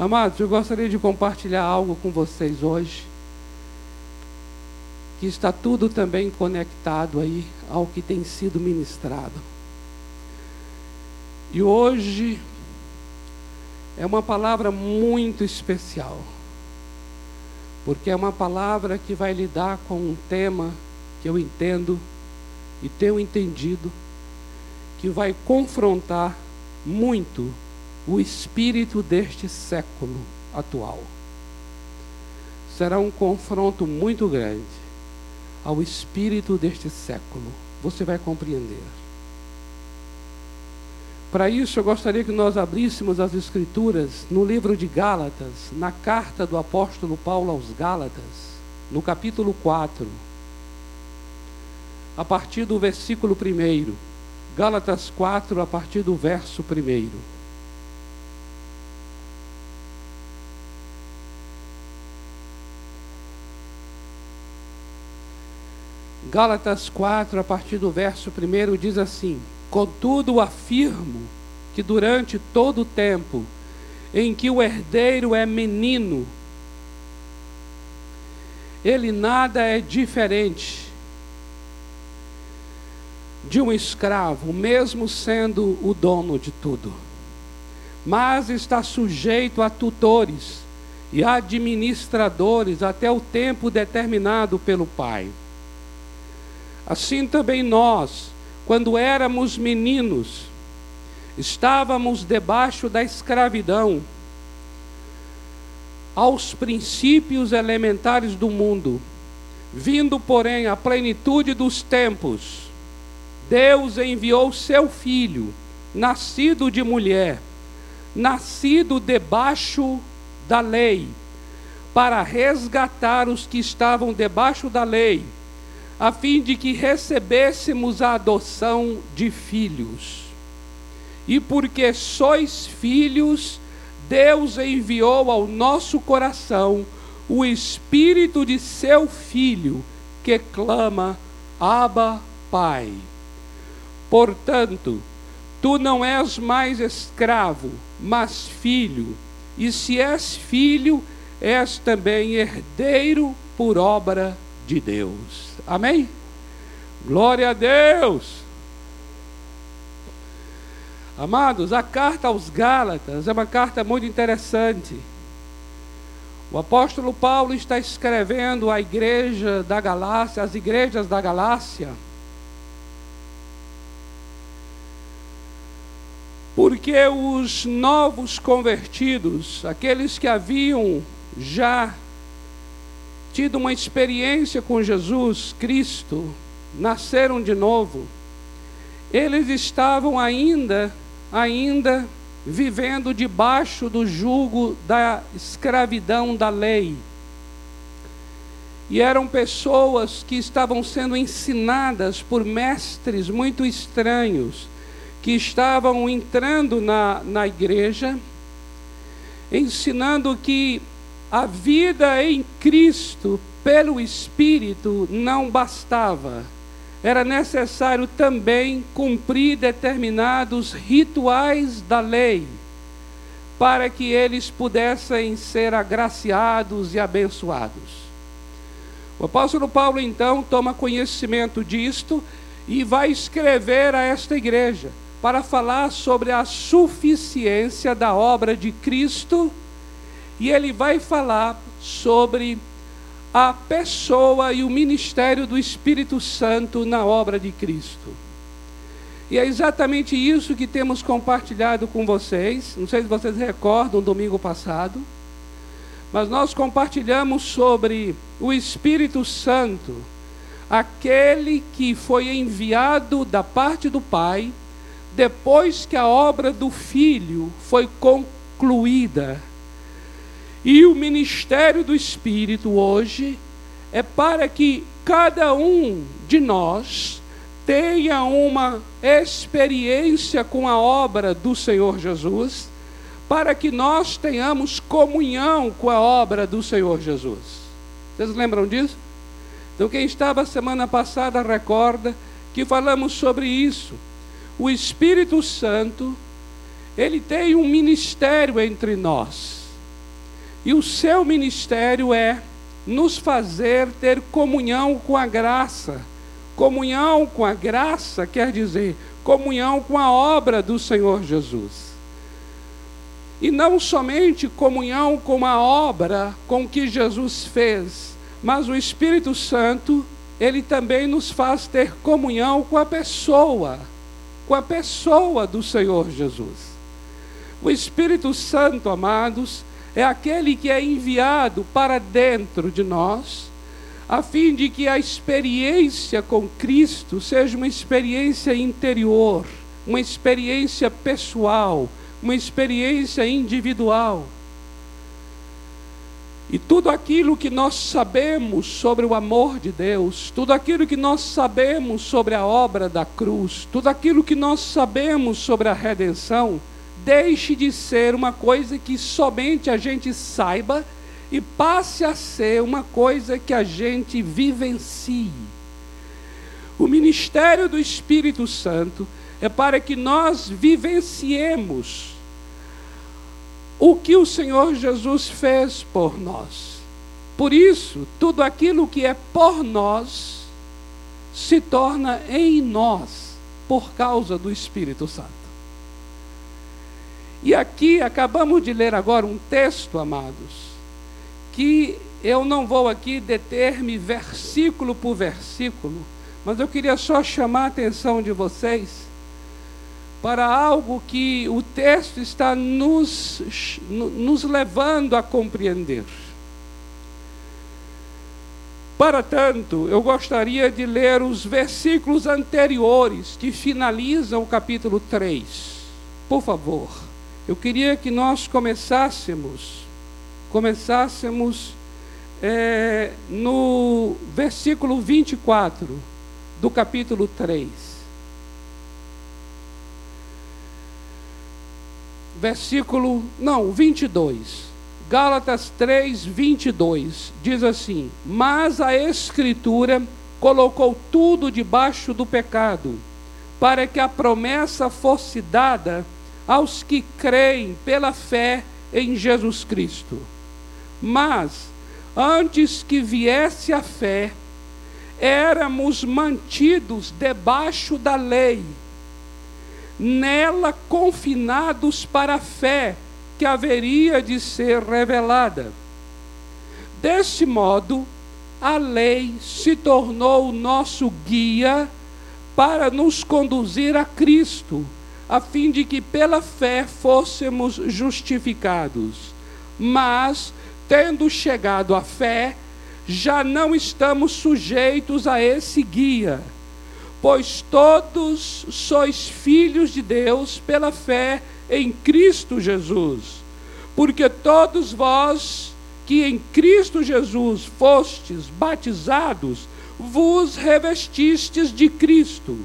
Amados, eu gostaria de compartilhar algo com vocês hoje, que está tudo também conectado aí ao que tem sido ministrado. E hoje é uma palavra muito especial, porque é uma palavra que vai lidar com um tema que eu entendo e tenho entendido, que vai confrontar muito o espírito deste século atual. Será um confronto muito grande ao espírito deste século. Você vai compreender. Para isso, eu gostaria que nós abríssemos as Escrituras no livro de Gálatas, na carta do apóstolo Paulo aos Gálatas, no capítulo 4, a partir do versículo 1. Gálatas 4, a partir do verso 1. Gálatas 4, a partir do verso 1, diz assim: Contudo, afirmo que durante todo o tempo em que o herdeiro é menino, ele nada é diferente de um escravo, mesmo sendo o dono de tudo, mas está sujeito a tutores e administradores até o tempo determinado pelo pai. Assim também nós, quando éramos meninos, estávamos debaixo da escravidão aos princípios elementares do mundo. Vindo, porém, à plenitude dos tempos, Deus enviou seu filho, nascido de mulher, nascido debaixo da lei, para resgatar os que estavam debaixo da lei a fim de que recebêssemos a adoção de filhos. E porque sois filhos, Deus enviou ao nosso coração o espírito de seu filho, que clama: Abba, Pai. Portanto, tu não és mais escravo, mas filho, e se és filho, és também herdeiro por obra de Deus. Amém? Glória a Deus. Amados, a carta aos Gálatas é uma carta muito interessante. O apóstolo Paulo está escrevendo à igreja da Galácia, às igrejas da Galácia, porque os novos convertidos, aqueles que haviam já tido uma experiência com Jesus Cristo, nasceram de novo, eles estavam ainda, ainda vivendo debaixo do jugo da escravidão da lei. E eram pessoas que estavam sendo ensinadas por mestres muito estranhos, que estavam entrando na, na igreja, ensinando que a vida em Cristo pelo Espírito não bastava. Era necessário também cumprir determinados rituais da lei, para que eles pudessem ser agraciados e abençoados. O apóstolo Paulo então toma conhecimento disto e vai escrever a esta igreja para falar sobre a suficiência da obra de Cristo e ele vai falar sobre a pessoa e o ministério do Espírito Santo na obra de Cristo. E é exatamente isso que temos compartilhado com vocês. Não sei se vocês recordam, domingo passado. Mas nós compartilhamos sobre o Espírito Santo, aquele que foi enviado da parte do Pai, depois que a obra do Filho foi concluída e o ministério do Espírito hoje é para que cada um de nós tenha uma experiência com a obra do Senhor Jesus, para que nós tenhamos comunhão com a obra do Senhor Jesus. Vocês lembram disso? Então, quem estava semana passada recorda que falamos sobre isso. O Espírito Santo, ele tem um ministério entre nós E o seu ministério é nos fazer ter comunhão com a graça. Comunhão com a graça quer dizer comunhão com a obra do Senhor Jesus. E não somente comunhão com a obra com que Jesus fez, mas o Espírito Santo, ele também nos faz ter comunhão com a pessoa, com a pessoa do Senhor Jesus. O Espírito Santo, amados, é aquele que é enviado para dentro de nós, a fim de que a experiência com Cristo seja uma experiência interior, uma experiência pessoal, uma experiência individual. E tudo aquilo que nós sabemos sobre o amor de Deus, tudo aquilo que nós sabemos sobre a obra da cruz, tudo aquilo que nós sabemos sobre a redenção, deixe de ser uma coisa que somente a gente saiba e passe a ser uma coisa que a gente vivencie. O ministério do Espírito Santo é para que nós vivenciemos o que o Senhor Jesus fez por nós. Por isso, tudo aquilo que é por nós se torna em nós por causa do Espírito Santo. E aqui acabamos de ler agora um texto, amados, que eu não vou aqui deter-me versículo por versículo, mas eu queria só chamar a atenção de vocês para algo que o texto está nos, nos levando a compreender. Para tanto, eu gostaria de ler os versículos anteriores que finalizam o capítulo 3. Por favor, eu queria que nós começássemos, começássemos é, no versículo 24 do capítulo 3. versículo, não, 22. Gálatas 3, 22 diz assim: Mas a Escritura colocou tudo debaixo do pecado, para que a promessa fosse dada aos que creem pela fé em Jesus Cristo. Mas, antes que viesse a fé, éramos mantidos debaixo da lei nela confinados para a fé que haveria de ser revelada. Desse modo, a lei se tornou o nosso guia para nos conduzir a Cristo, a fim de que pela fé fôssemos justificados. Mas, tendo chegado à fé, já não estamos sujeitos a esse guia pois todos sois filhos de Deus pela fé em Cristo Jesus. Porque todos vós que em Cristo Jesus fostes batizados, vos revestistes de Cristo.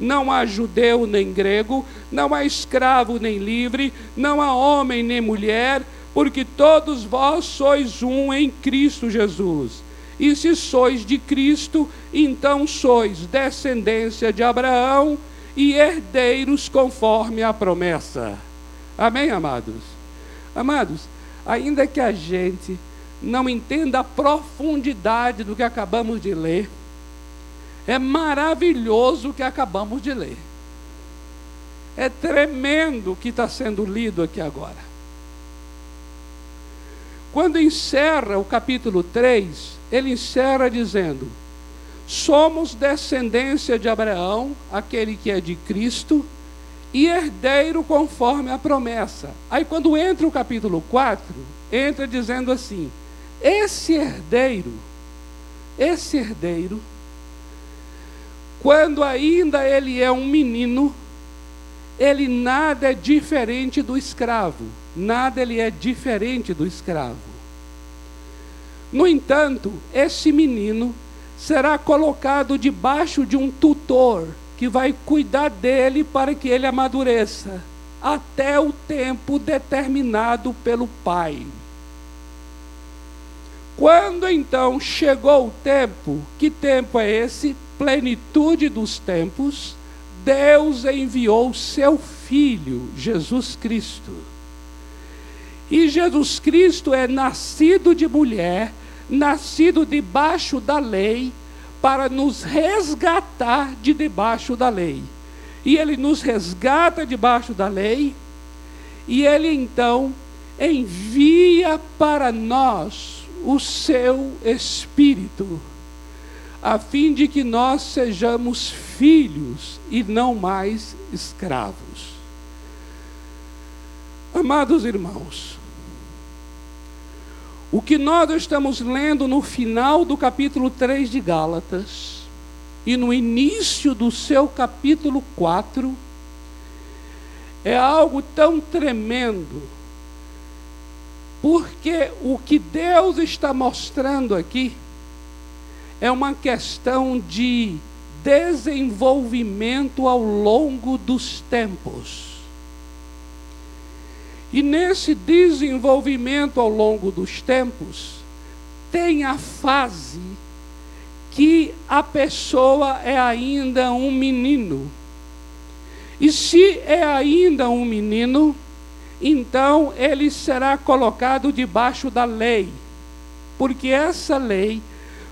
Não há judeu nem grego, não há escravo nem livre, não há homem nem mulher, porque todos vós sois um em Cristo Jesus. E se sois de Cristo, então sois descendência de Abraão e herdeiros conforme a promessa. Amém, amados? Amados, ainda que a gente não entenda a profundidade do que acabamos de ler, é maravilhoso o que acabamos de ler. É tremendo o que está sendo lido aqui agora. Quando encerra o capítulo 3, ele encerra dizendo: Somos descendência de Abraão, aquele que é de Cristo, e herdeiro conforme a promessa. Aí, quando entra o capítulo 4, entra dizendo assim: Esse herdeiro, esse herdeiro, quando ainda ele é um menino, ele nada é diferente do escravo, nada ele é diferente do escravo. No entanto, esse menino será colocado debaixo de um tutor que vai cuidar dele para que ele amadureça até o tempo determinado pelo pai. Quando então chegou o tempo, que tempo é esse? Plenitude dos tempos, Deus enviou seu filho, Jesus Cristo E Jesus Cristo é nascido de mulher, nascido debaixo da lei, para nos resgatar de debaixo da lei. E ele nos resgata debaixo da lei, e ele então envia para nós o seu Espírito, a fim de que nós sejamos filhos e não mais escravos. Amados irmãos, o que nós estamos lendo no final do capítulo 3 de Gálatas e no início do seu capítulo 4 é algo tão tremendo, porque o que Deus está mostrando aqui é uma questão de desenvolvimento ao longo dos tempos. E nesse desenvolvimento ao longo dos tempos, tem a fase que a pessoa é ainda um menino. E se é ainda um menino, então ele será colocado debaixo da lei, porque essa lei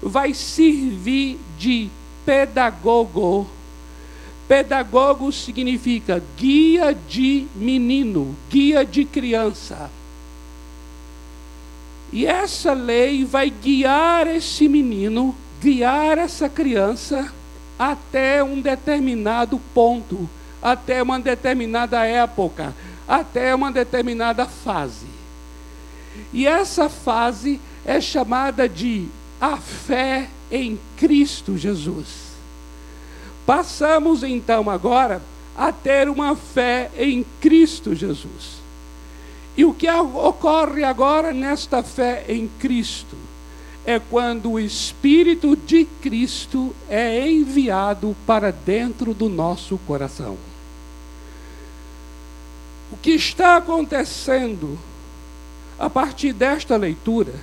vai servir de pedagogo Pedagogo significa guia de menino, guia de criança. E essa lei vai guiar esse menino, guiar essa criança até um determinado ponto, até uma determinada época, até uma determinada fase. E essa fase é chamada de a fé em Cristo Jesus. Passamos então agora a ter uma fé em Cristo Jesus. E o que ocorre agora nesta fé em Cristo é quando o Espírito de Cristo é enviado para dentro do nosso coração. O que está acontecendo a partir desta leitura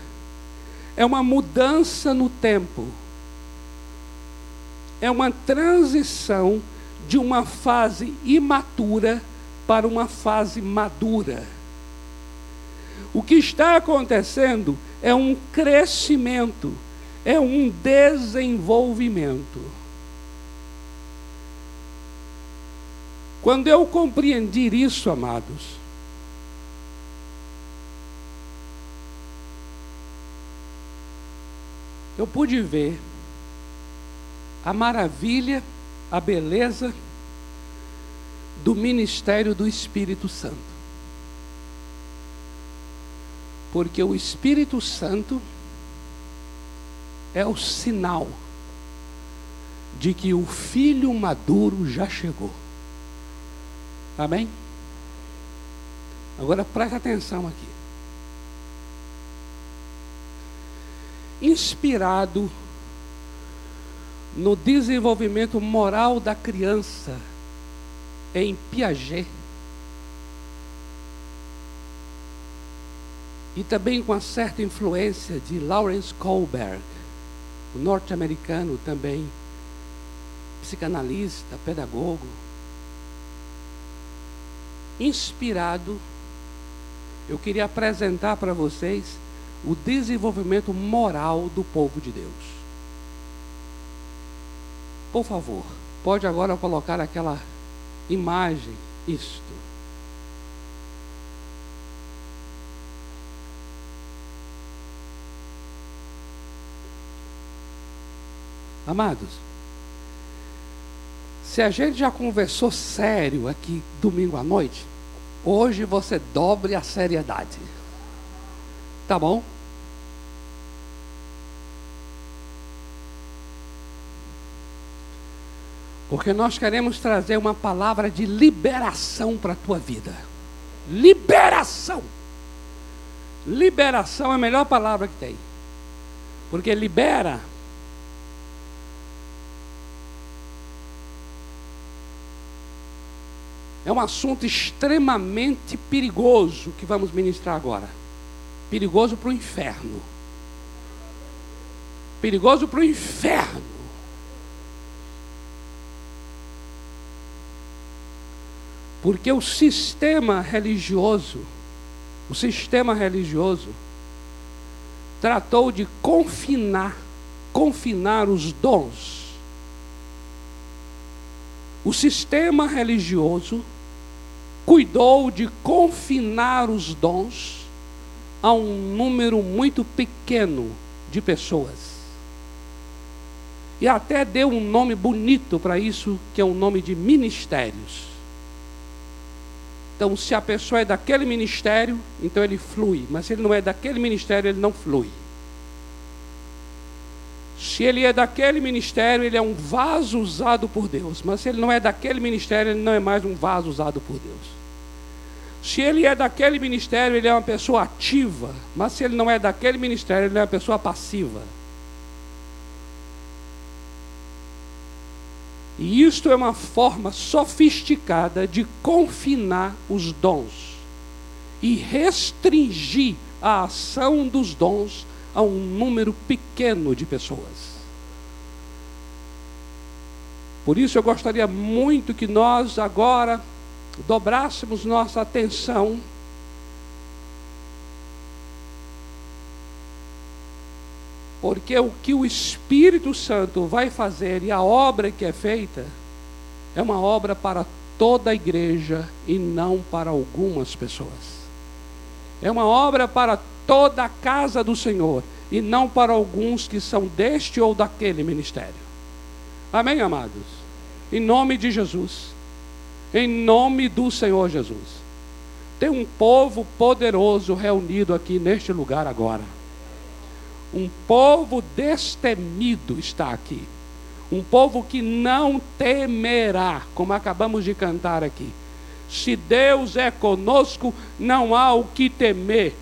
é uma mudança no tempo é uma transição de uma fase imatura para uma fase madura. O que está acontecendo é um crescimento, é um desenvolvimento. Quando eu compreendi isso, amados, eu pude ver a maravilha, a beleza do ministério do Espírito Santo. Porque o Espírito Santo é o sinal de que o filho maduro já chegou. Amém? Agora preste atenção aqui. Inspirado no desenvolvimento moral da criança em Piaget. E também com a certa influência de Lawrence Kohlberg, o norte-americano também, psicanalista, pedagogo. Inspirado, eu queria apresentar para vocês o desenvolvimento moral do povo de Deus. Por favor, pode agora colocar aquela imagem, isto. Amados, se a gente já conversou sério aqui domingo à noite, hoje você dobre a seriedade. Tá bom? Porque nós queremos trazer uma palavra de liberação para a tua vida. Liberação. Liberação é a melhor palavra que tem. Porque libera. É um assunto extremamente perigoso que vamos ministrar agora. Perigoso para o inferno. Perigoso para o inferno. Porque o sistema religioso o sistema religioso tratou de confinar, confinar os dons. O sistema religioso cuidou de confinar os dons a um número muito pequeno de pessoas. E até deu um nome bonito para isso, que é o um nome de ministérios. Então, se a pessoa é daquele ministério, então ele flui. Mas se ele não é daquele ministério, ele não flui. Se ele é daquele ministério, ele é um vaso usado por Deus. Mas se ele não é daquele ministério, ele não é mais um vaso usado por Deus. Se ele é daquele ministério, ele é uma pessoa ativa. Mas se ele não é daquele ministério, ele é uma pessoa passiva. E isto é uma forma sofisticada de confinar os dons e restringir a ação dos dons a um número pequeno de pessoas. Por isso eu gostaria muito que nós agora dobrássemos nossa atenção Porque o que o Espírito Santo vai fazer e a obra que é feita é uma obra para toda a igreja e não para algumas pessoas. É uma obra para toda a casa do Senhor e não para alguns que são deste ou daquele ministério. Amém, amados? Em nome de Jesus. Em nome do Senhor Jesus. Tem um povo poderoso reunido aqui neste lugar agora. Um povo destemido está aqui. Um povo que não temerá, como acabamos de cantar aqui. Se Deus é conosco, não há o que temer.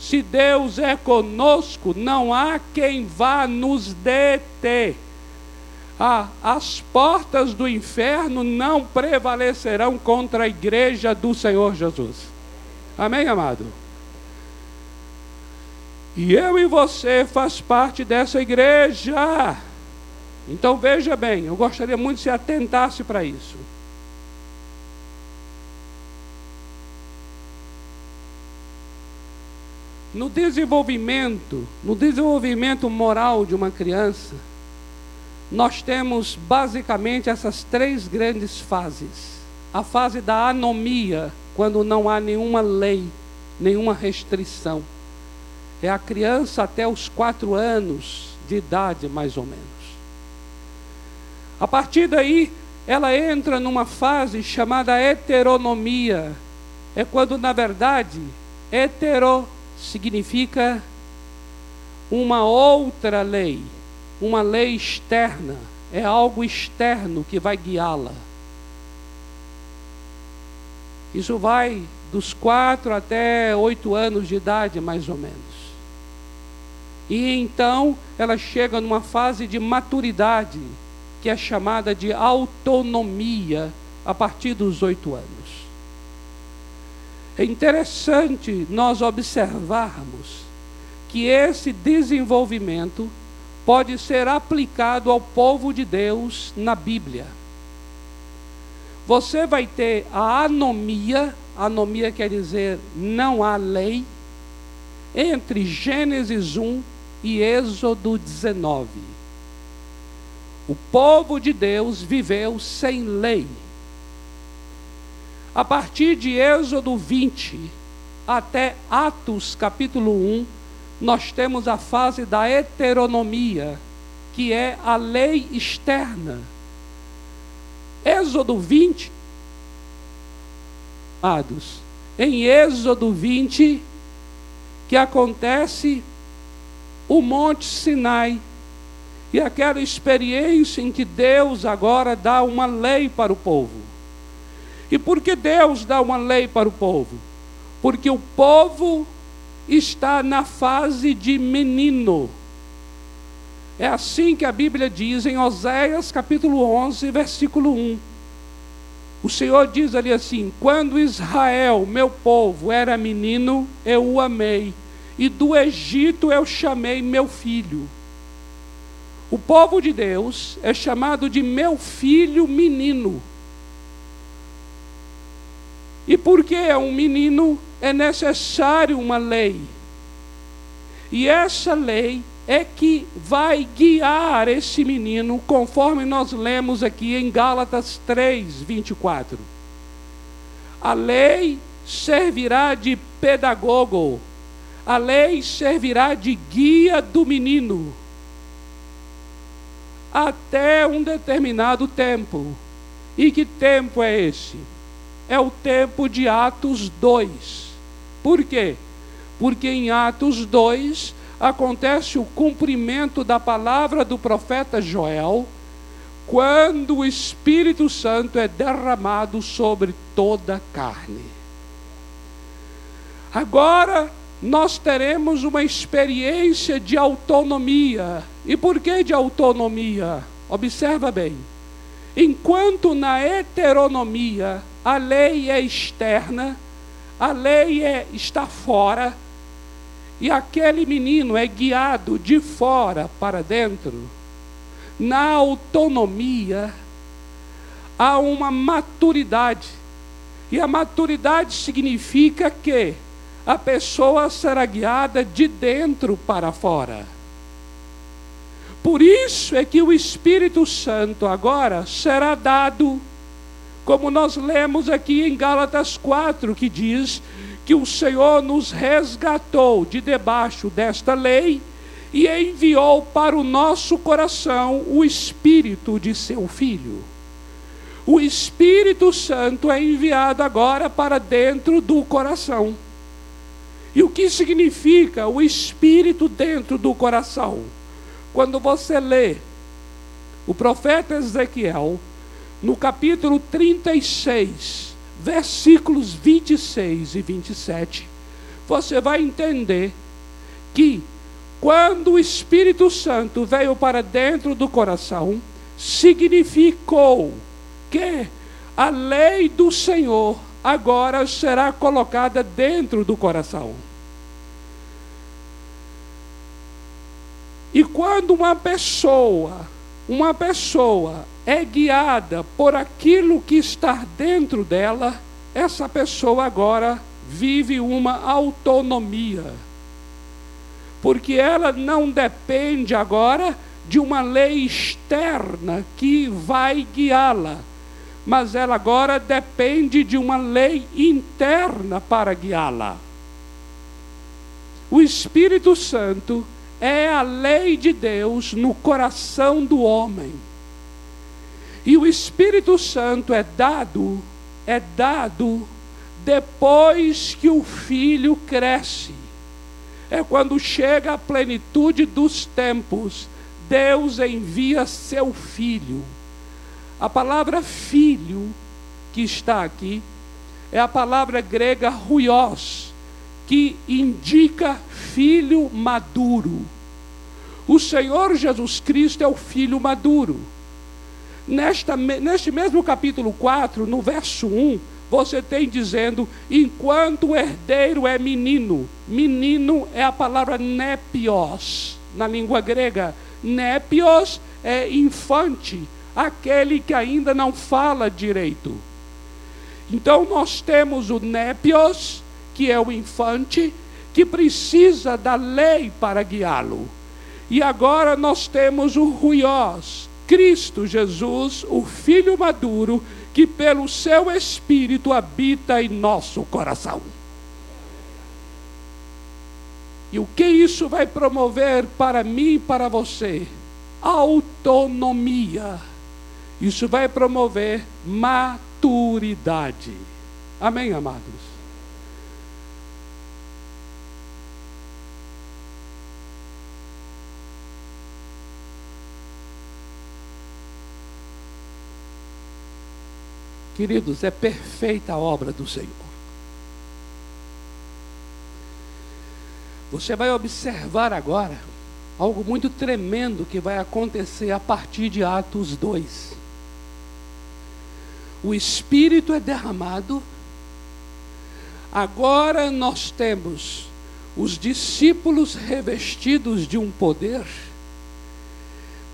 Se Deus é conosco, não há quem vá nos deter. Ah, as portas do inferno não prevalecerão contra a igreja do Senhor Jesus. Amém, amado? E eu e você faz parte dessa igreja. Então veja bem, eu gostaria muito que se atentasse para isso. No desenvolvimento, no desenvolvimento moral de uma criança, nós temos basicamente essas três grandes fases. A fase da anomia, quando não há nenhuma lei, nenhuma restrição é a criança até os quatro anos de idade, mais ou menos. A partir daí, ela entra numa fase chamada heteronomia. É quando, na verdade, hetero significa uma outra lei, uma lei externa. É algo externo que vai guiá-la. Isso vai dos quatro até oito anos de idade, mais ou menos. E então ela chega numa fase de maturidade, que é chamada de autonomia, a partir dos oito anos. É interessante nós observarmos que esse desenvolvimento pode ser aplicado ao povo de Deus na Bíblia. Você vai ter a anomia, anomia quer dizer não há lei, entre Gênesis 1 e Êxodo 19. O povo de Deus viveu sem lei. A partir de Êxodo 20 até Atos capítulo 1, nós temos a fase da heteronomia, que é a lei externa. Êxodo 20, amados, em Êxodo 20, que acontece o Monte Sinai e aquela experiência em que Deus agora dá uma lei para o povo. E por que Deus dá uma lei para o povo? Porque o povo está na fase de menino. É assim que a Bíblia diz em Oséias capítulo 11, versículo 1. O Senhor diz ali assim: Quando Israel, meu povo, era menino, eu o amei e do Egito eu chamei meu filho. O povo de Deus é chamado de meu filho menino. E porque é um menino, é necessário uma lei. E essa lei é que vai guiar esse menino, conforme nós lemos aqui em Gálatas 3, 24. A lei servirá de pedagogo, a lei servirá de guia do menino até um determinado tempo. E que tempo é esse? É o tempo de Atos 2. Por quê? Porque em Atos 2 acontece o cumprimento da palavra do profeta Joel, quando o Espírito Santo é derramado sobre toda a carne. Agora nós teremos uma experiência de autonomia. E por que de autonomia? Observa bem. Enquanto na heteronomia a lei é externa, a lei é, está fora, e aquele menino é guiado de fora para dentro, na autonomia há uma maturidade. E a maturidade significa que a pessoa será guiada de dentro para fora. Por isso é que o Espírito Santo agora será dado, como nós lemos aqui em Gálatas 4, que diz que o Senhor nos resgatou de debaixo desta lei e enviou para o nosso coração o Espírito de seu Filho. O Espírito Santo é enviado agora para dentro do coração. E o que significa o Espírito dentro do coração? Quando você lê o profeta Ezequiel, no capítulo 36, versículos 26 e 27, você vai entender que quando o Espírito Santo veio para dentro do coração, significou que a lei do Senhor agora será colocada dentro do coração. E quando uma pessoa, uma pessoa é guiada por aquilo que está dentro dela, essa pessoa agora vive uma autonomia. Porque ela não depende agora de uma lei externa que vai guiá-la, mas ela agora depende de uma lei interna para guiá-la. O Espírito Santo é a lei de Deus no coração do homem. E o Espírito Santo é dado, é dado depois que o filho cresce. É quando chega a plenitude dos tempos, Deus envia seu filho. A palavra filho que está aqui é a palavra grega ruios, que indica filho maduro. O Senhor Jesus Cristo é o filho maduro. Nesta, neste mesmo capítulo 4, no verso 1, você tem dizendo: enquanto o herdeiro é menino, menino é a palavra nepios, na língua grega. Nepios é infante, aquele que ainda não fala direito. Então nós temos o nepios, que é o infante, que precisa da lei para guiá-lo. E agora nós temos o ruios, Cristo Jesus, o Filho maduro, que pelo seu Espírito habita em nosso coração. E o que isso vai promover para mim e para você? Autonomia. Isso vai promover maturidade. Amém, amados? Queridos, é perfeita a obra do Senhor. Você vai observar agora algo muito tremendo que vai acontecer a partir de Atos 2. O Espírito é derramado, agora nós temos os discípulos revestidos de um poder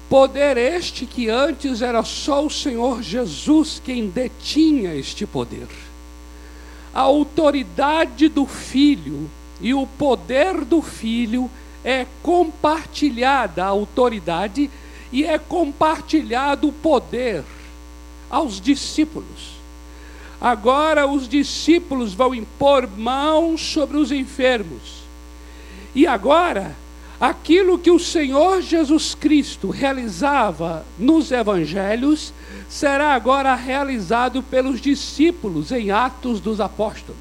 Poder este que antes era só o Senhor Jesus quem detinha este poder. a autoridade do filho e o poder do filho é compartilhada a autoridade e é compartilhado o poder aos discípulos. Agora os discípulos vão impor mãos sobre os enfermos. E agora, aquilo que o Senhor Jesus Cristo realizava nos evangelhos, será agora realizado pelos discípulos em Atos dos Apóstolos.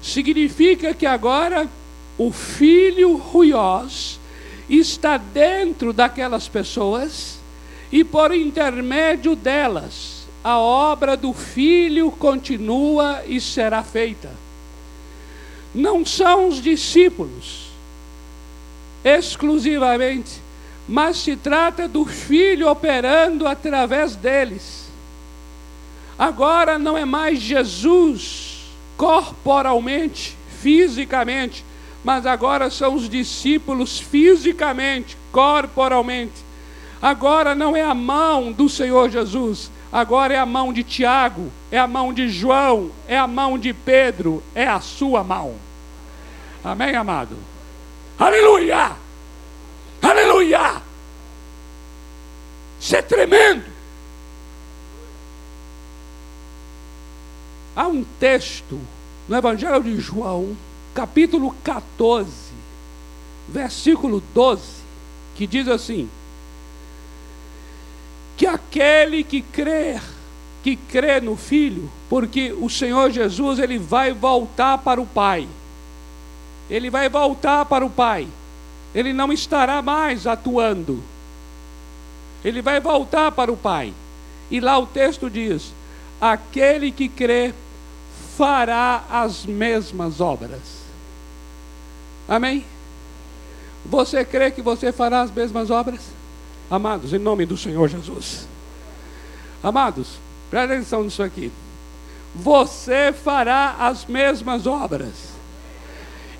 Significa que agora o filho ruiós está dentro daquelas pessoas e por intermédio delas a obra do Filho continua e será feita. Não são os discípulos exclusivamente, mas se trata do Filho operando através deles. Agora não é mais Jesus corporalmente, fisicamente, mas agora são os discípulos fisicamente, corporalmente. Agora não é a mão do Senhor Jesus, agora é a mão de Tiago, é a mão de João, é a mão de Pedro, é a sua mão. Amém, amado? Aleluia! Aleluia! Isso é tremendo. Há um texto no Evangelho de João, capítulo 14, versículo 12, que diz assim: que aquele que crer, que crê no Filho, porque o Senhor Jesus ele vai voltar para o Pai. Ele vai voltar para o Pai. Ele não estará mais atuando. Ele vai voltar para o Pai. E lá o texto diz: aquele que crê fará as mesmas obras. Amém? Você crê que você fará as mesmas obras? Amados, em nome do Senhor Jesus. Amados, presta atenção nisso aqui. Você fará as mesmas obras.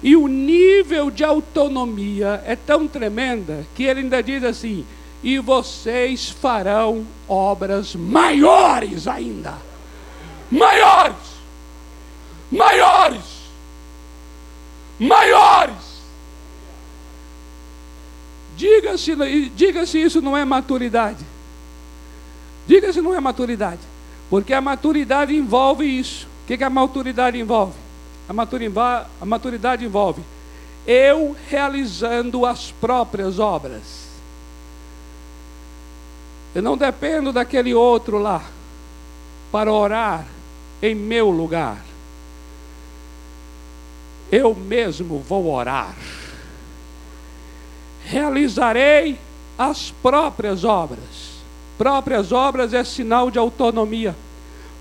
E o nível de autonomia é tão tremenda que ele ainda diz assim: e vocês farão obras maiores ainda. Maiores! Maiores! Maiores! Diga se, diga se isso não é maturidade. Diga se não é maturidade. Porque a maturidade envolve isso. O que, que a maturidade envolve? A maturidade, envolve eu realizando as próprias obras. Eu não dependo daquele outro lá para orar em meu lugar. Eu mesmo vou orar realizarei as próprias obras. Próprias obras é sinal de autonomia.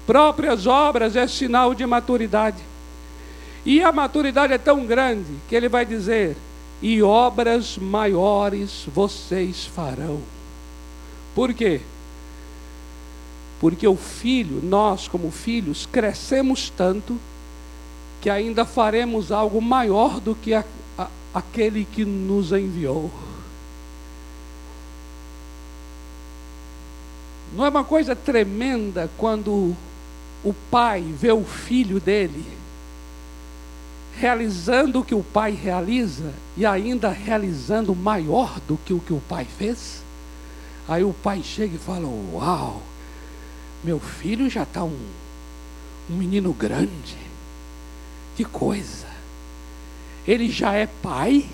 Próprias obras é sinal de maturidade. E a maturidade é tão grande que ele vai dizer: e obras maiores vocês farão. Por quê? Porque o filho, nós como filhos, crescemos tanto que ainda faremos algo maior do que a, aquele que nos enviou. Não é uma coisa tremenda quando o pai vê o filho dele realizando o que o pai realiza e ainda realizando maior do que o que o pai fez? Aí o pai chega e fala: Uau, meu filho já está um, um menino grande, que coisa ele já é pai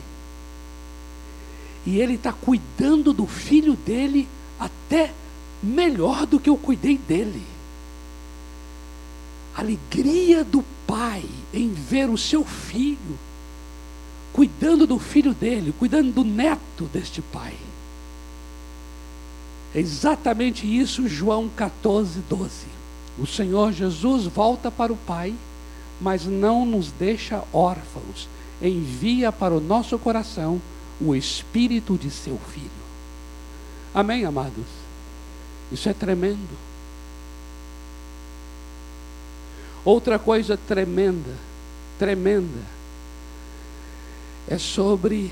e ele está cuidando do filho dele até melhor do que eu cuidei dele. Alegria do pai em ver o seu filho cuidando do filho dele, cuidando do neto deste pai. É exatamente isso, João 14, 12. O Senhor Jesus volta para o Pai, mas não nos deixa órfãos envia para o nosso coração o Espírito de seu Filho. Amém, amados? Isso é tremendo. Outra coisa tremenda, tremenda, é sobre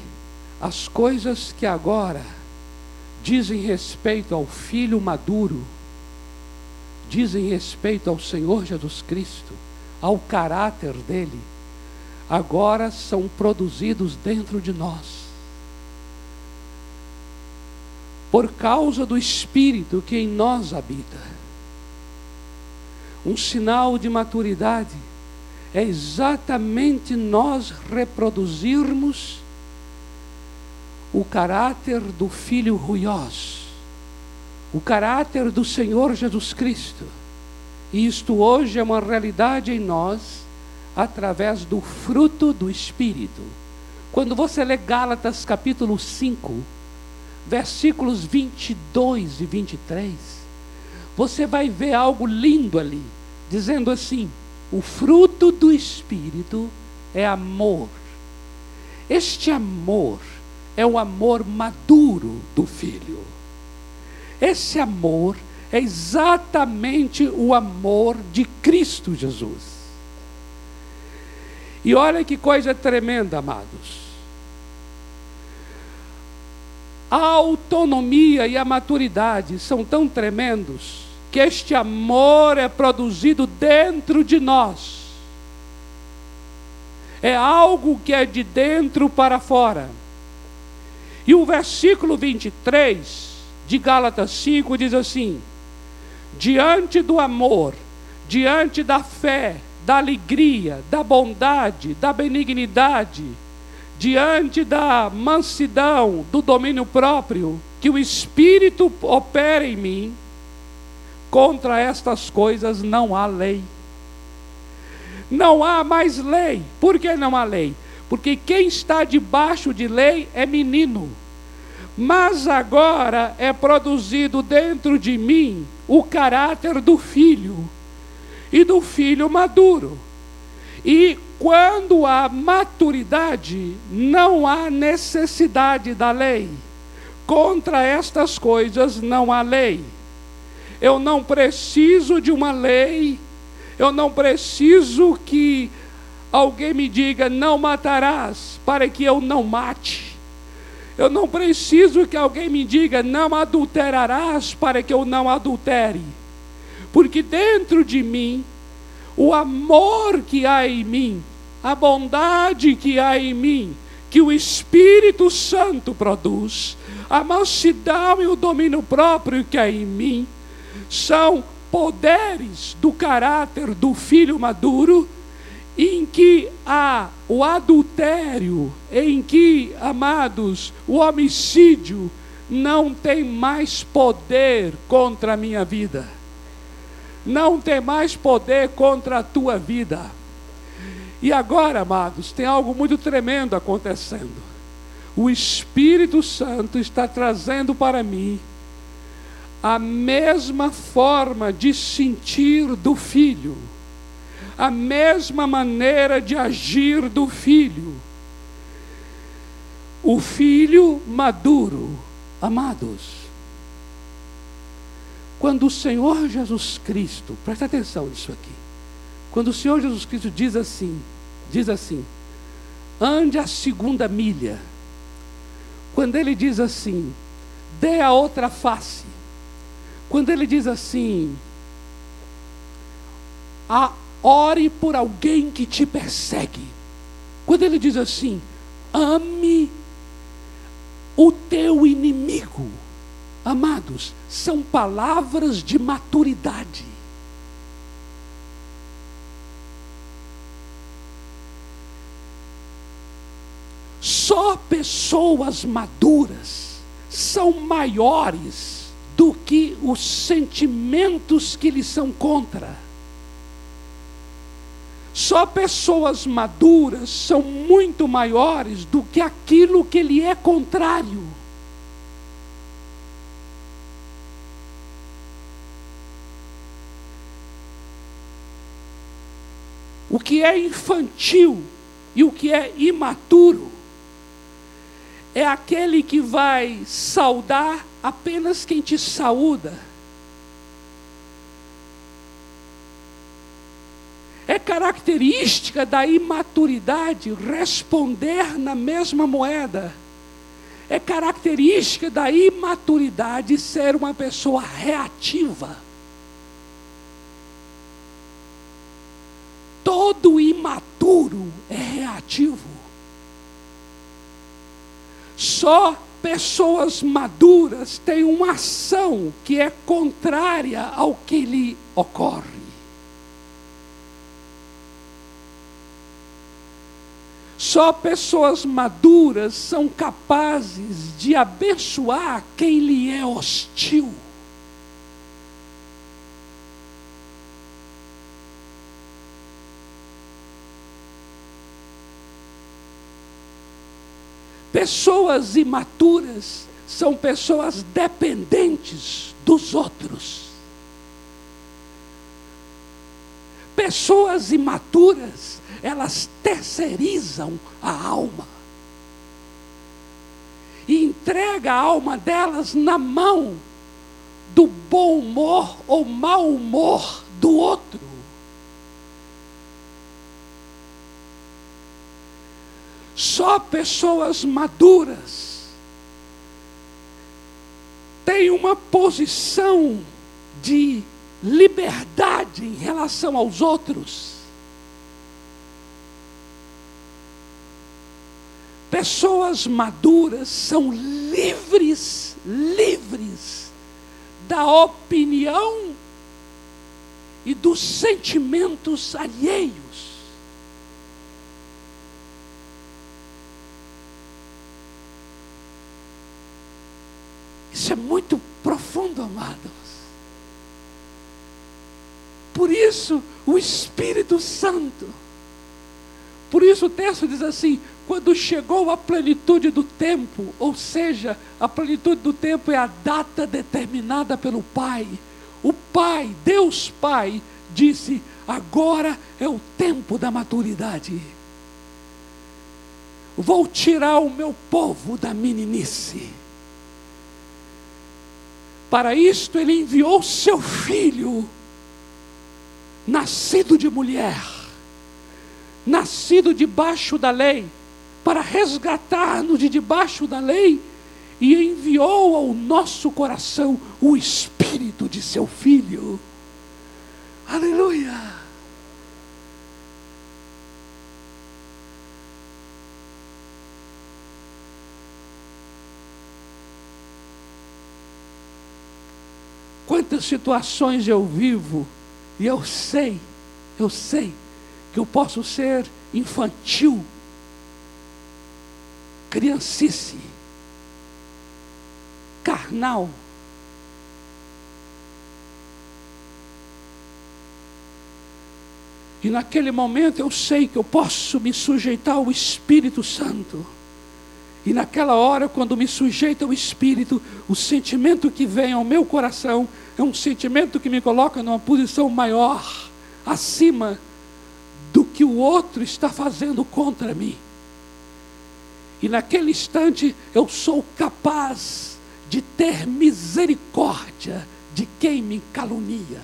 as coisas que agora dizem respeito ao Filho maduro, dizem respeito ao Senhor Jesus Cristo, ao caráter dele, agora são produzidos dentro de nós. Por causa do Espírito que em nós habita. Um sinal de maturidade é exatamente nós reproduzirmos o caráter do Filho ruiós, o caráter do Senhor Jesus Cristo. E isto hoje é uma realidade em nós através do fruto do Espírito. Quando você lê Gálatas capítulo 5, versículos 22 e 23, você vai ver algo lindo ali, dizendo assim: o fruto do Espírito é amor. Este amor é o amor maduro do filho. Esse amor é exatamente o amor de Cristo Jesus. E olha que coisa tremenda, amados. A autonomia e a maturidade são tão tremendos que este amor é produzido dentro de nós. É algo que é de dentro para fora. E o versículo 23 de Gálatas 5 diz assim: Diante do amor, diante da fé, da alegria, da bondade, da benignidade, diante da mansidão, do domínio próprio, que o Espírito opera em mim, contra estas coisas não há lei. Não há mais lei. Por que não há lei? Porque quem está debaixo de lei é menino. Mas agora é produzido dentro de mim o caráter do filho e do filho maduro. E quando há maturidade, não há necessidade da lei. Contra estas coisas não há lei. Eu não preciso de uma lei, eu não preciso que alguém me diga não matarás, para que eu não mate. Eu não preciso que alguém me diga não adulterarás, para que eu não adultere. Porque dentro de mim, o amor que há em mim, a bondade que há em mim, que o Espírito Santo produz, a mansidão e o domínio próprio que há em mim, são poderes do caráter do filho maduro, em que há o adultério, em que, amados, o homicídio não tem mais poder contra a minha vida, não tem mais poder contra a tua vida. E agora, amados, tem algo muito tremendo acontecendo. O Espírito Santo está trazendo para mim a mesma forma de sentir do filho, a mesma maneira de agir do filho. O filho maduro, amados. Quando o Senhor Jesus Cristo, presta atenção nisso aqui. Quando o Senhor Jesus Cristo diz assim, diz assim: ande a segunda milha. Quando ele diz assim, dê a outra face. Quando ele diz assim, a, ore por alguém que te persegue. Quando ele diz assim, ame o teu inimigo. Amados, são palavras de maturidade. Só pessoas maduras são maiores do que os sentimentos que lhe são contra. Só pessoas maduras são muito maiores do que aquilo que lhe é contrário. O que é infantil e o que é imaturo é aquele que vai saudar apenas quem te saúda. É característica da imaturidade responder na mesma moeda. É característica da imaturidade ser uma pessoa reativa. imaturo é reativo. Só pessoas maduras têm uma ação que é contrária ao que lhe ocorre. Só pessoas maduras são capazes de abençoar quem lhe é hostil. Pessoas imaturas são pessoas dependentes dos outros. Pessoas imaturas, elas terceirizam a alma. E entrega a alma delas na mão do bom humor ou mau humor do outro. Só pessoas maduras têm uma posição de liberdade em relação aos outros. Pessoas maduras são livres, livres da opinião e dos sentimentos alheios. Isso é muito profundo, amados. Por isso, o Espírito Santo. Por isso o texto diz assim: quando chegou a plenitude do tempo, ou seja, a plenitude do tempo é a data determinada pelo Pai. O Pai, Deus Pai, disse: agora é o tempo da maturidade. Vou tirar o meu povo da meninice para isto ele enviou seu filho, nascido de mulher, nascido debaixo da lei, para resgatar-nos de debaixo da lei, e enviou ao nosso coração o espírito de seu filho. Aleluia! Quantas situações eu vivo e eu sei, eu sei que eu posso ser infantil, criancice, carnal. E naquele momento eu sei que eu posso me sujeitar ao Espírito Santo. E naquela hora, quando me sujeito ao Espírito, o sentimento que vem ao meu coração é um sentimento que me coloca numa posição maior, acima do que o outro está fazendo contra mim. E naquele instante eu sou capaz de ter misericórdia de quem me calunia.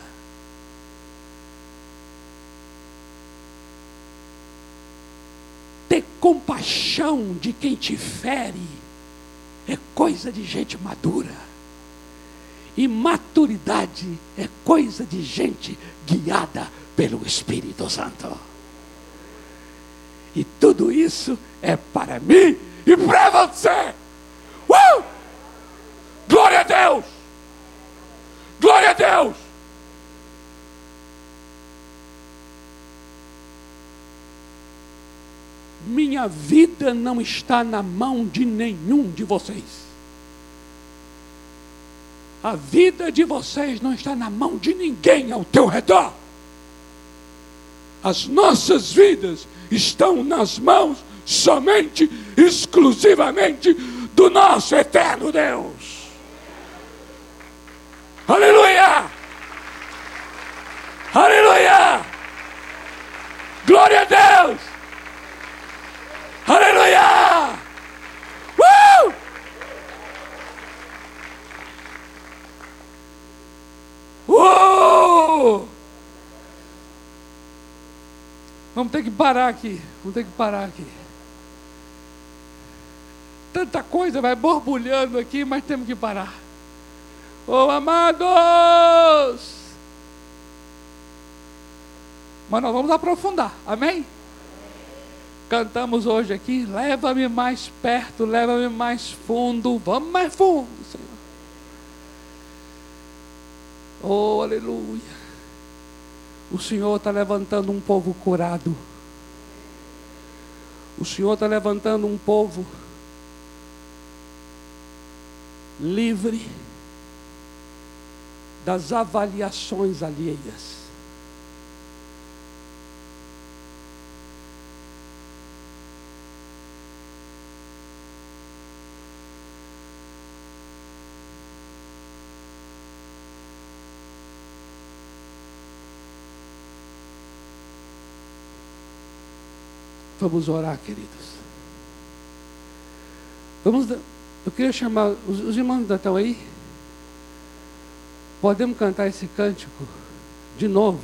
Ter compaixão de quem te fere é coisa de gente madura. E maturidade é coisa de gente guiada pelo Espírito Santo. E tudo isso é para mim e para você. Uh! Glória a Deus! Glória a Deus! Minha vida não está na mão de nenhum de vocês. A vida de vocês não está na mão de ninguém ao teu redor. As nossas vidas estão nas mãos somente, exclusivamente do nosso eterno Deus. Aleluia! Aleluia! Glória a Deus! Aleluia! Uh! Uh! Vamos ter que parar aqui. Vamos ter que parar aqui. Tanta coisa vai borbulhando aqui, mas temos que parar. Oh, amados! Mas nós vamos aprofundar. Amém? Cantamos hoje aqui, leva-me mais perto, leva-me mais fundo, vamos mais fundo, Senhor. Oh, aleluia. O Senhor está levantando um povo curado. O Senhor está levantando um povo livre das avaliações alheias. Vamos orar, queridos. Vamos. Eu queria chamar. Os, os irmãos ainda estão aí? Podemos cantar esse cântico de novo?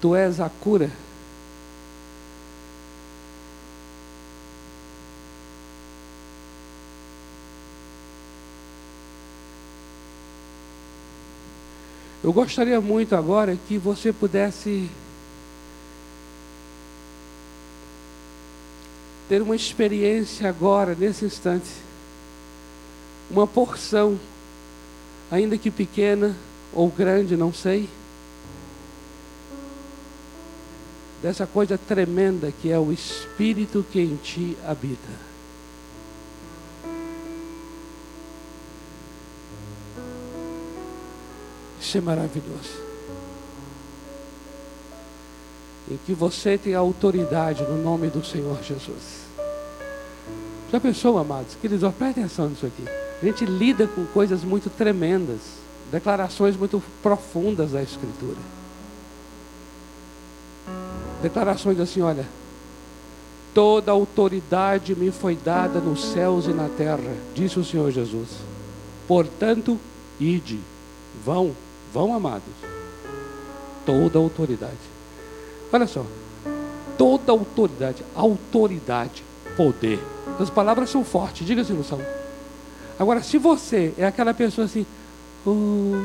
Tu és a cura. Eu gostaria muito agora que você pudesse ter uma experiência agora, nesse instante, uma porção, ainda que pequena ou grande, não sei, dessa coisa tremenda que é o Espírito que em ti habita. Isso é maravilhoso. Em que você tem autoridade no nome do Senhor Jesus. Já pensou, amados? Queridos, prestem atenção nisso aqui. A gente lida com coisas muito tremendas, declarações muito profundas da Escritura. Declarações assim, olha, toda autoridade me foi dada nos céus e na terra, disse o Senhor Jesus. Portanto, ide, vão, vão, amados. Toda autoridade. Olha só, toda autoridade, autoridade, poder as palavras são fortes, diga se não são. Agora, se você é aquela pessoa assim, oh,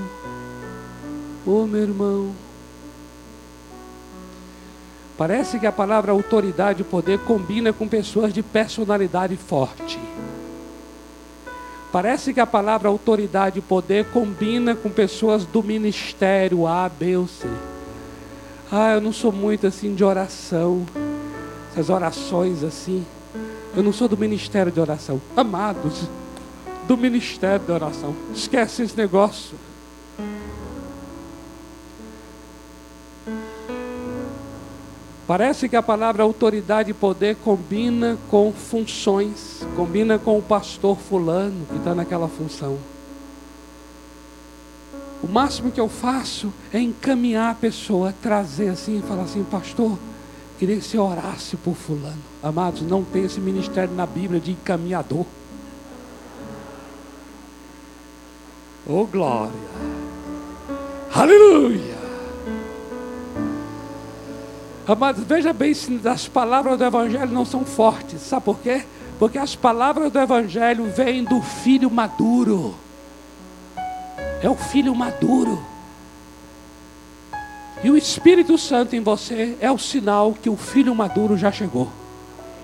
oh meu irmão, parece que a palavra autoridade e poder combina com pessoas de personalidade forte. Parece que a palavra autoridade e poder combina com pessoas do ministério A, B ou C. Ah, eu não sou muito assim de oração. Essas orações assim. Eu não sou do ministério de oração. Amados, do ministério de oração. Esquece esse negócio. Parece que a palavra autoridade e poder combina com funções, combina com o pastor fulano que está naquela função. O máximo que eu faço é encaminhar a pessoa, trazer assim, falar assim, pastor, Queria que você orasse por fulano. Amados, não tem esse ministério na Bíblia de encaminhador. Oh glória. Aleluia. Amados, veja bem se as palavras do Evangelho não são fortes. Sabe por quê? Porque as palavras do Evangelho vêm do filho maduro. É o filho maduro. E o Espírito Santo em você é o sinal que o filho maduro já chegou.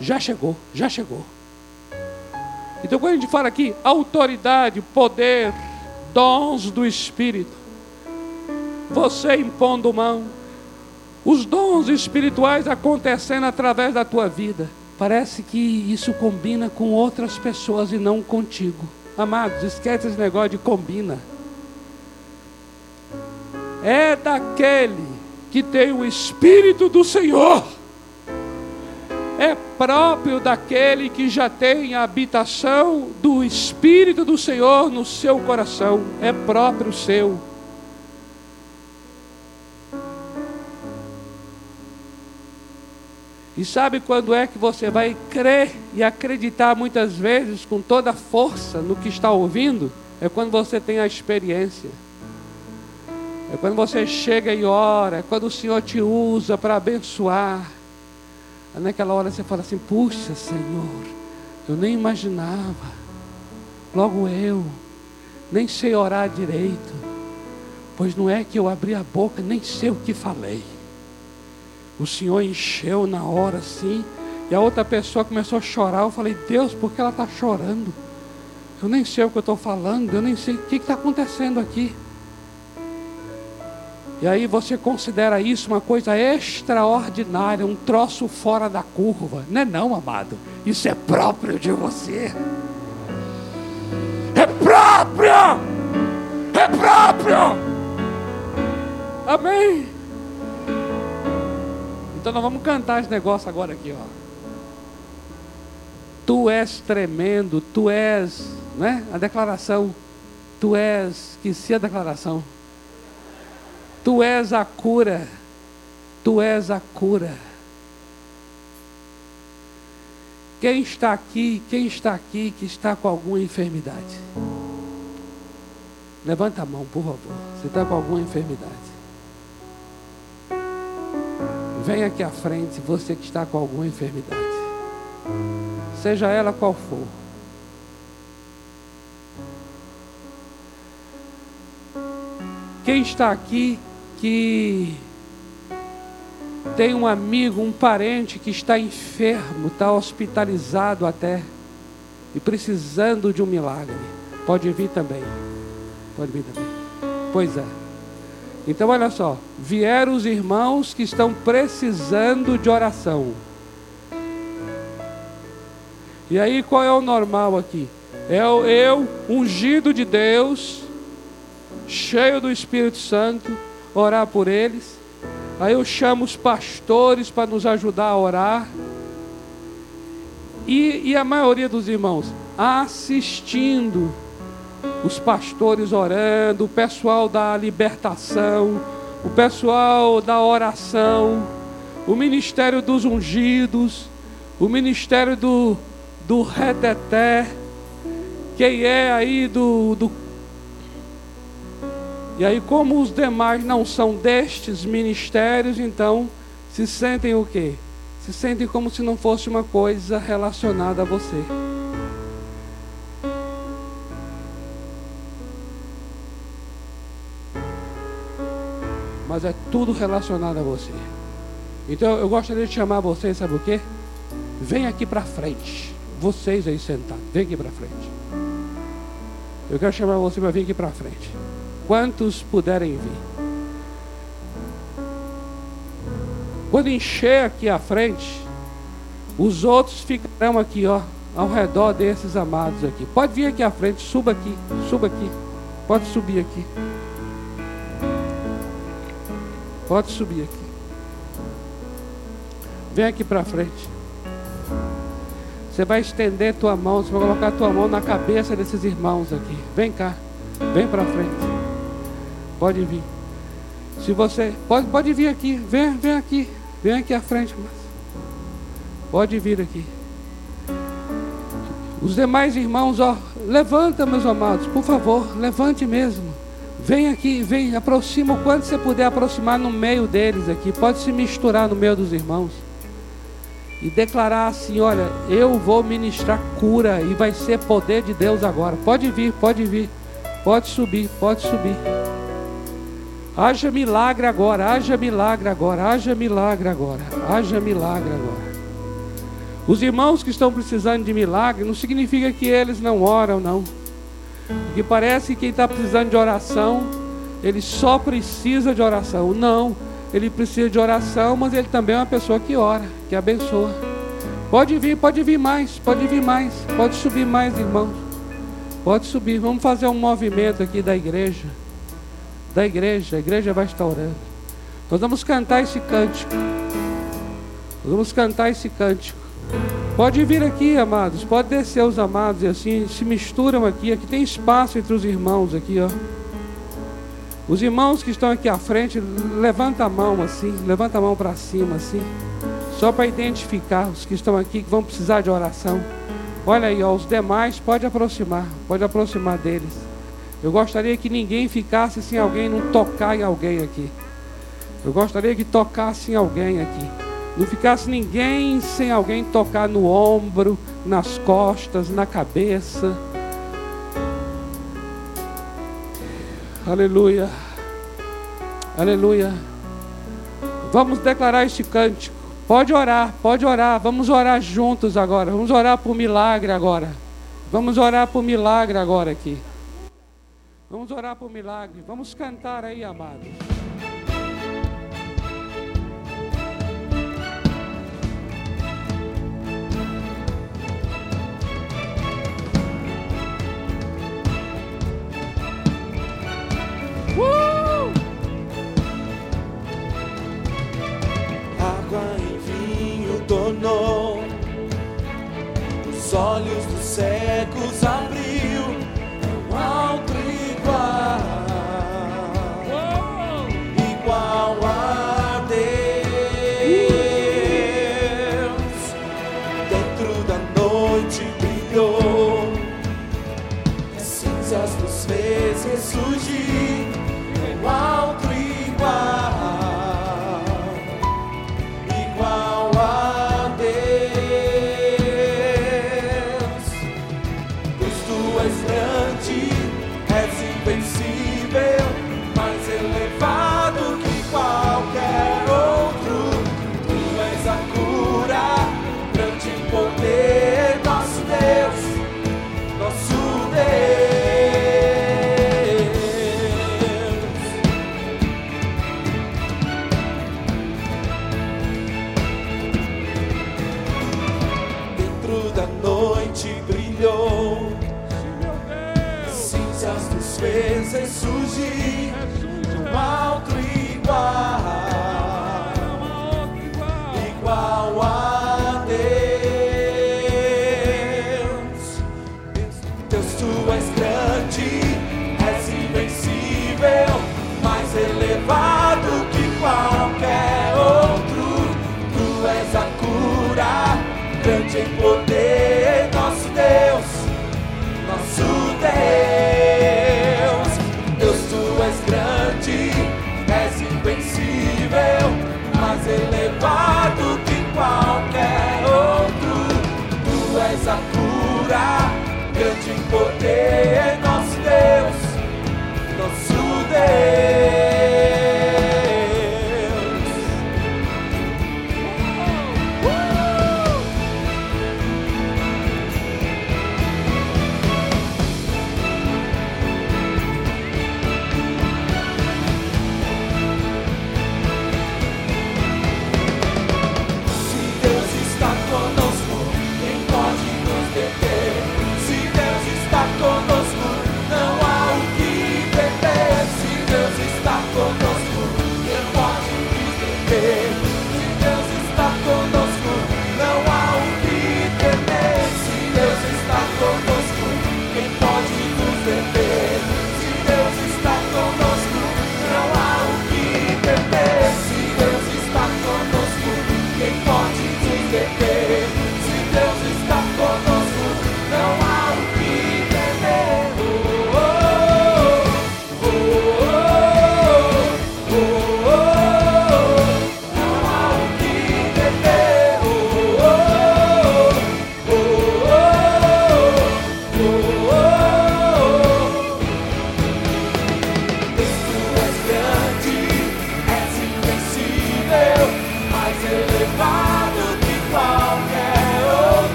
Já chegou, já chegou. Então, quando a gente fala aqui, autoridade, poder, dons do Espírito, você impondo mão, os dons espirituais acontecendo através da tua vida, parece que isso combina com outras pessoas e não contigo. Amados, esquece esse negócio de combina é daquele que tem o Espírito do Senhor. É próprio daquele que já tem a habitação do Espírito do Senhor no seu coração. É próprio seu. E sabe quando é que você vai crer e acreditar muitas vezes com toda a força no que está ouvindo? É quando você tem a experiência. É quando você chega e ora, é quando o Senhor te usa para abençoar. É naquela hora você fala assim: Puxa, Senhor, eu nem imaginava. Logo eu, nem sei orar direito. Pois não é que eu abri a boca, nem sei o que falei. O Senhor encheu na hora assim. E a outra pessoa começou a chorar. Eu falei, Deus, por que ela está chorando? Eu nem sei o que eu estou falando, eu nem sei o que está acontecendo aqui. E aí você considera isso uma coisa extraordinária, um troço fora da curva. Não é não, amado. Isso é próprio de você. É próprio! É próprio! Amém? Então nós vamos cantar esse negócio agora aqui, ó. Tu és tremendo, tu és, né? A declaração. Tu és, que se a declaração. Tu és a cura. Tu és a cura. Quem está aqui, quem está aqui que está com alguma enfermidade? Levanta a mão, por favor. Você está com alguma enfermidade? Vem aqui à frente, você que está com alguma enfermidade. Seja ela qual for. Quem está aqui que tem um amigo, um parente que está enfermo, está hospitalizado até e precisando de um milagre, pode vir também. Pode vir também. Pois é. Então olha só, vieram os irmãos que estão precisando de oração. E aí qual é o normal aqui? É eu, ungido de Deus, cheio do Espírito Santo, orar por eles. Aí eu chamo os pastores para nos ajudar a orar. E, e a maioria dos irmãos assistindo os pastores orando, o pessoal da libertação, o pessoal da oração, o ministério dos ungidos, o ministério do, do reteté, quem é aí do, do. E aí, como os demais não são destes ministérios, então se sentem o quê? Se sentem como se não fosse uma coisa relacionada a você. mas é tudo relacionado a você. Então eu gostaria de chamar vocês, sabe o quê? Vem aqui para frente. Vocês aí sentados, vem aqui para frente. Eu quero chamar você para vir aqui para frente. Quantos puderem vir? Quando encher aqui à frente, os outros ficarão aqui, ó, ao redor desses amados aqui. Pode vir aqui à frente, suba aqui, suba aqui. Pode subir aqui. Pode subir aqui. Vem aqui para frente. Você vai estender tua mão, você vai colocar tua mão na cabeça desses irmãos aqui. Vem cá. Vem para frente. Pode vir. Se você pode, pode vir aqui. Vem, vem aqui. Vem aqui à frente, pode vir aqui. Os demais irmãos, ó, levanta, meus amados, por favor, levante mesmo. Vem aqui, vem, aproxima o quanto você puder aproximar no meio deles aqui. Pode se misturar no meio dos irmãos. E declarar assim: olha, eu vou ministrar cura e vai ser poder de Deus agora. Pode vir, pode vir. Pode subir, pode subir. Haja milagre agora, haja milagre agora, haja milagre agora, haja milagre agora. Os irmãos que estão precisando de milagre não significa que eles não oram, não. Porque parece que quem está precisando de oração, ele só precisa de oração. Não, ele precisa de oração, mas ele também é uma pessoa que ora, que abençoa. Pode vir, pode vir mais, pode vir mais, pode subir mais, irmãos. Pode subir. Vamos fazer um movimento aqui da igreja. Da igreja, a igreja vai estar orando. Nós vamos cantar esse cântico. Nós vamos cantar esse cântico. Pode vir aqui, amados. Pode descer os amados e assim se misturam aqui. Aqui tem espaço entre os irmãos aqui, ó. Os irmãos que estão aqui à frente, levanta a mão assim, levanta a mão para cima assim, só para identificar os que estão aqui que vão precisar de oração. Olha aí, ó, os demais pode aproximar, pode aproximar deles. Eu gostaria que ninguém ficasse sem alguém não tocar em alguém aqui. Eu gostaria que tocasse em alguém aqui. Não ficasse ninguém sem alguém tocar no ombro, nas costas, na cabeça. Aleluia. Aleluia. Vamos declarar este cântico. Pode orar, pode orar. Vamos orar juntos agora. Vamos orar por milagre agora. Vamos orar por milagre agora aqui. Vamos orar por milagre. Vamos cantar aí, amados. Uh! Água em vinho tornou os olhos do céu.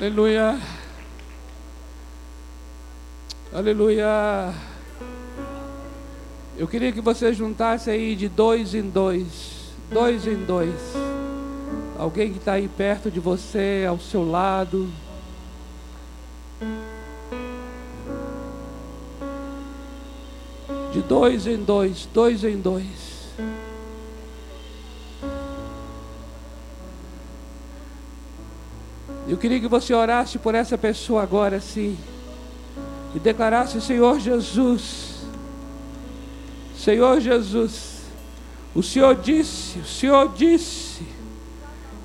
Aleluia. Aleluia. Eu queria que você juntasse aí de dois em dois. Dois em dois. Alguém que está aí perto de você, ao seu lado. De dois em dois, dois em dois. Eu queria que você orasse por essa pessoa agora, sim. E declarasse: Senhor Jesus, Senhor Jesus, o Senhor disse, o Senhor disse,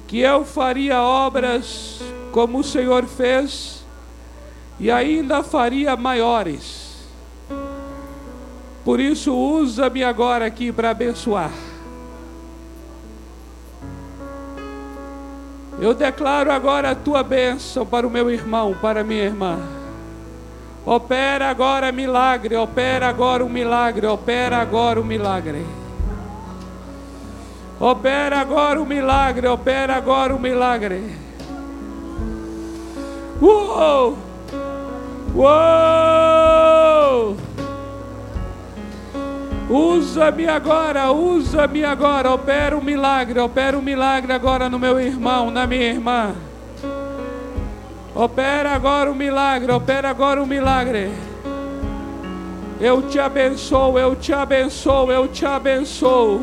que eu faria obras como o Senhor fez, e ainda faria maiores. Por isso, usa-me agora aqui para abençoar. Eu declaro agora a tua bênção para o meu irmão, para minha irmã. Opera agora milagre, opera agora um milagre, opera agora um milagre. Opera agora um milagre, opera agora um milagre. Uou! Uou! Usa-me agora, usa-me agora, opera um milagre, opera um milagre agora no meu irmão, na minha irmã. Opera agora um milagre, opera agora um milagre. Eu te abençoo, eu te abençoo, eu te abençoo.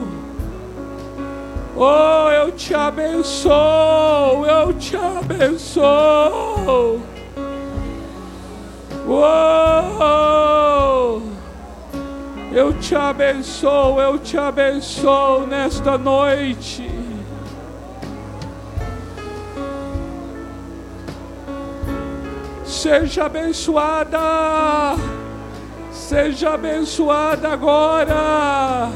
Oh, eu te abençoo, eu te abençoo. Oh! Eu te abençoo, eu te abençoo nesta noite. Seja abençoada, seja abençoada agora.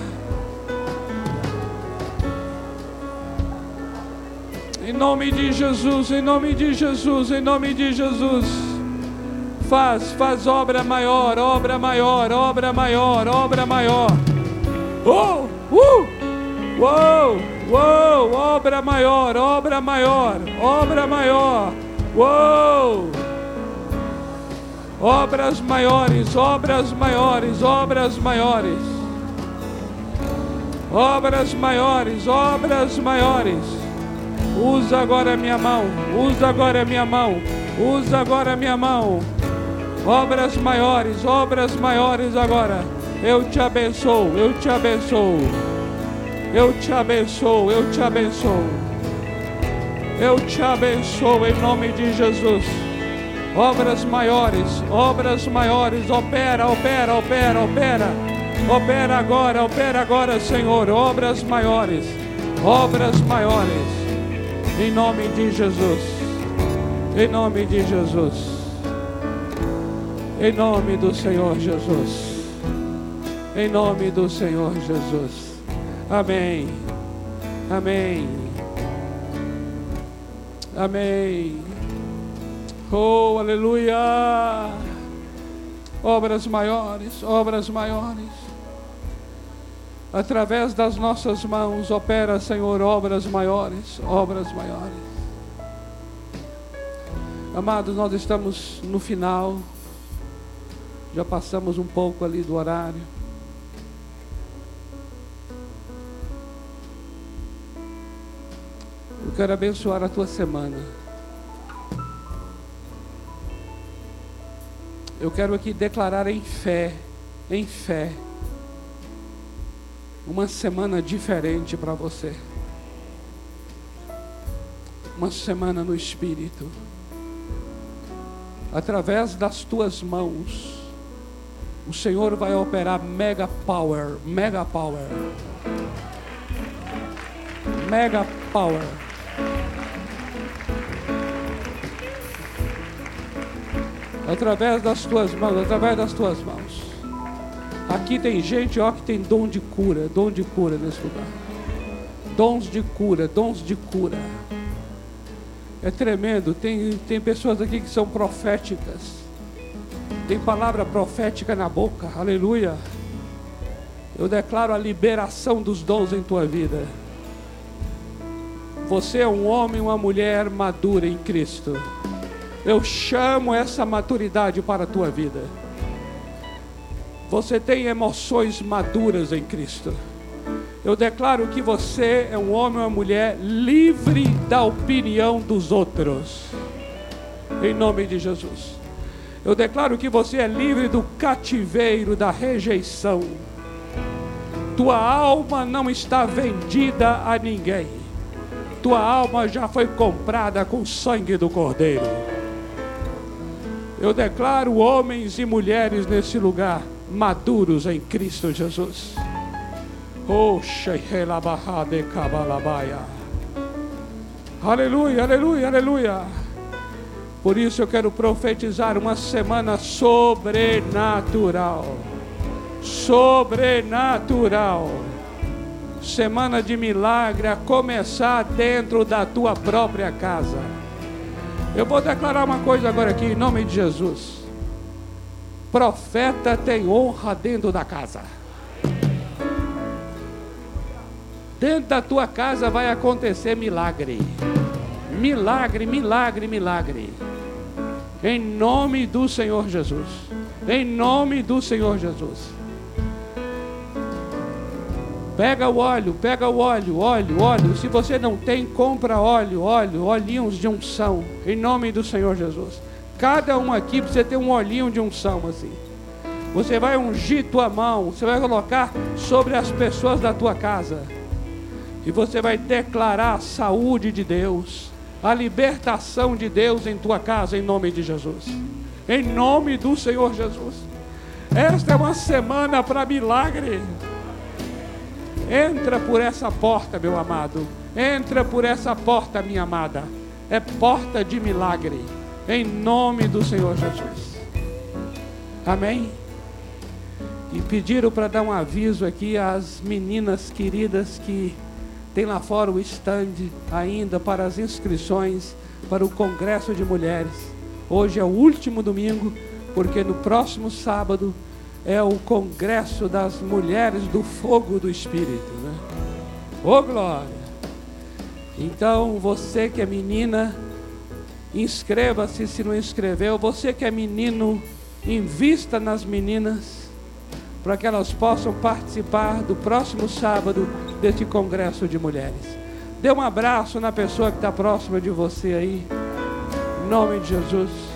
Em nome de Jesus, em nome de Jesus, em nome de Jesus. Faz, faz obra maior, obra maior, obra maior, obra maior. Oh, uh, uou, uou, obra maior, obra maior, obra maior. Uou. Obras maiores, obras maiores, obras maiores. Obras maiores, obras maiores. Usa agora a minha mão, usa agora a minha mão, usa agora a minha mão obras maiores, obras maiores agora. Eu te abençoo, eu te abençoo. Eu te abençoo, eu te abençoo. Eu te abençoo em nome de Jesus. Obras maiores, obras maiores, opera, opera, opera, opera. Opera agora, opera agora, Senhor. Obras maiores, obras maiores. Em nome de Jesus. Em nome de Jesus. Em nome do Senhor Jesus. Em nome do Senhor Jesus. Amém. Amém. Amém. Oh, aleluia. Obras maiores, obras maiores. Através das nossas mãos opera, Senhor, obras maiores, obras maiores. Amados, nós estamos no final. Já passamos um pouco ali do horário. Eu quero abençoar a tua semana. Eu quero aqui declarar em fé, em fé, uma semana diferente para você. Uma semana no Espírito. Através das tuas mãos o Senhor vai operar mega power, mega power. Mega power. Através das tuas mãos, através das tuas mãos. Aqui tem gente, ó, que tem dom de cura, dom de cura nesse lugar. Dons de cura, dons de cura. É tremendo. Tem, tem pessoas aqui que são proféticas tem palavra profética na boca, aleluia. Eu declaro a liberação dos dons em tua vida. Você é um homem, uma mulher madura em Cristo. Eu chamo essa maturidade para a tua vida. Você tem emoções maduras em Cristo. Eu declaro que você é um homem ou uma mulher livre da opinião dos outros. Em nome de Jesus. Eu declaro que você é livre do cativeiro, da rejeição. Tua alma não está vendida a ninguém. Tua alma já foi comprada com o sangue do Cordeiro. Eu declaro homens e mulheres nesse lugar maduros em Cristo Jesus. Aleluia, aleluia, aleluia. Por isso eu quero profetizar uma semana sobrenatural. Sobrenatural. Semana de milagre a começar dentro da tua própria casa. Eu vou declarar uma coisa agora aqui em nome de Jesus. Profeta tem honra dentro da casa. Dentro da tua casa vai acontecer milagre. Milagre, milagre, milagre. Em nome do Senhor Jesus. Em nome do Senhor Jesus. Pega o óleo, pega o óleo, óleo, óleo. Se você não tem, compra óleo, óleo, olhinhos de unção. Em nome do Senhor Jesus. Cada um aqui precisa ter um olhinho de unção assim. Você vai ungir tua mão, você vai colocar sobre as pessoas da tua casa. E você vai declarar a saúde de Deus, a libertação de Deus em tua casa, em nome de Jesus. Em nome do Senhor Jesus. Esta é uma semana para milagre. Entra por essa porta, meu amado. Entra por essa porta, minha amada. É porta de milagre. Em nome do Senhor Jesus. Amém? E pediram para dar um aviso aqui às meninas queridas que tem lá fora o stand ainda para as inscrições para o Congresso de Mulheres. Hoje é o último domingo, porque no próximo sábado é o Congresso das Mulheres do Fogo do Espírito. Né? Ô oh, glória! Então, você que é menina, inscreva-se se não inscreveu. Você que é menino, invista nas meninas, para que elas possam participar do próximo sábado deste congresso de mulheres. Dê um abraço na pessoa que está próxima de você aí. Em nome de Jesus.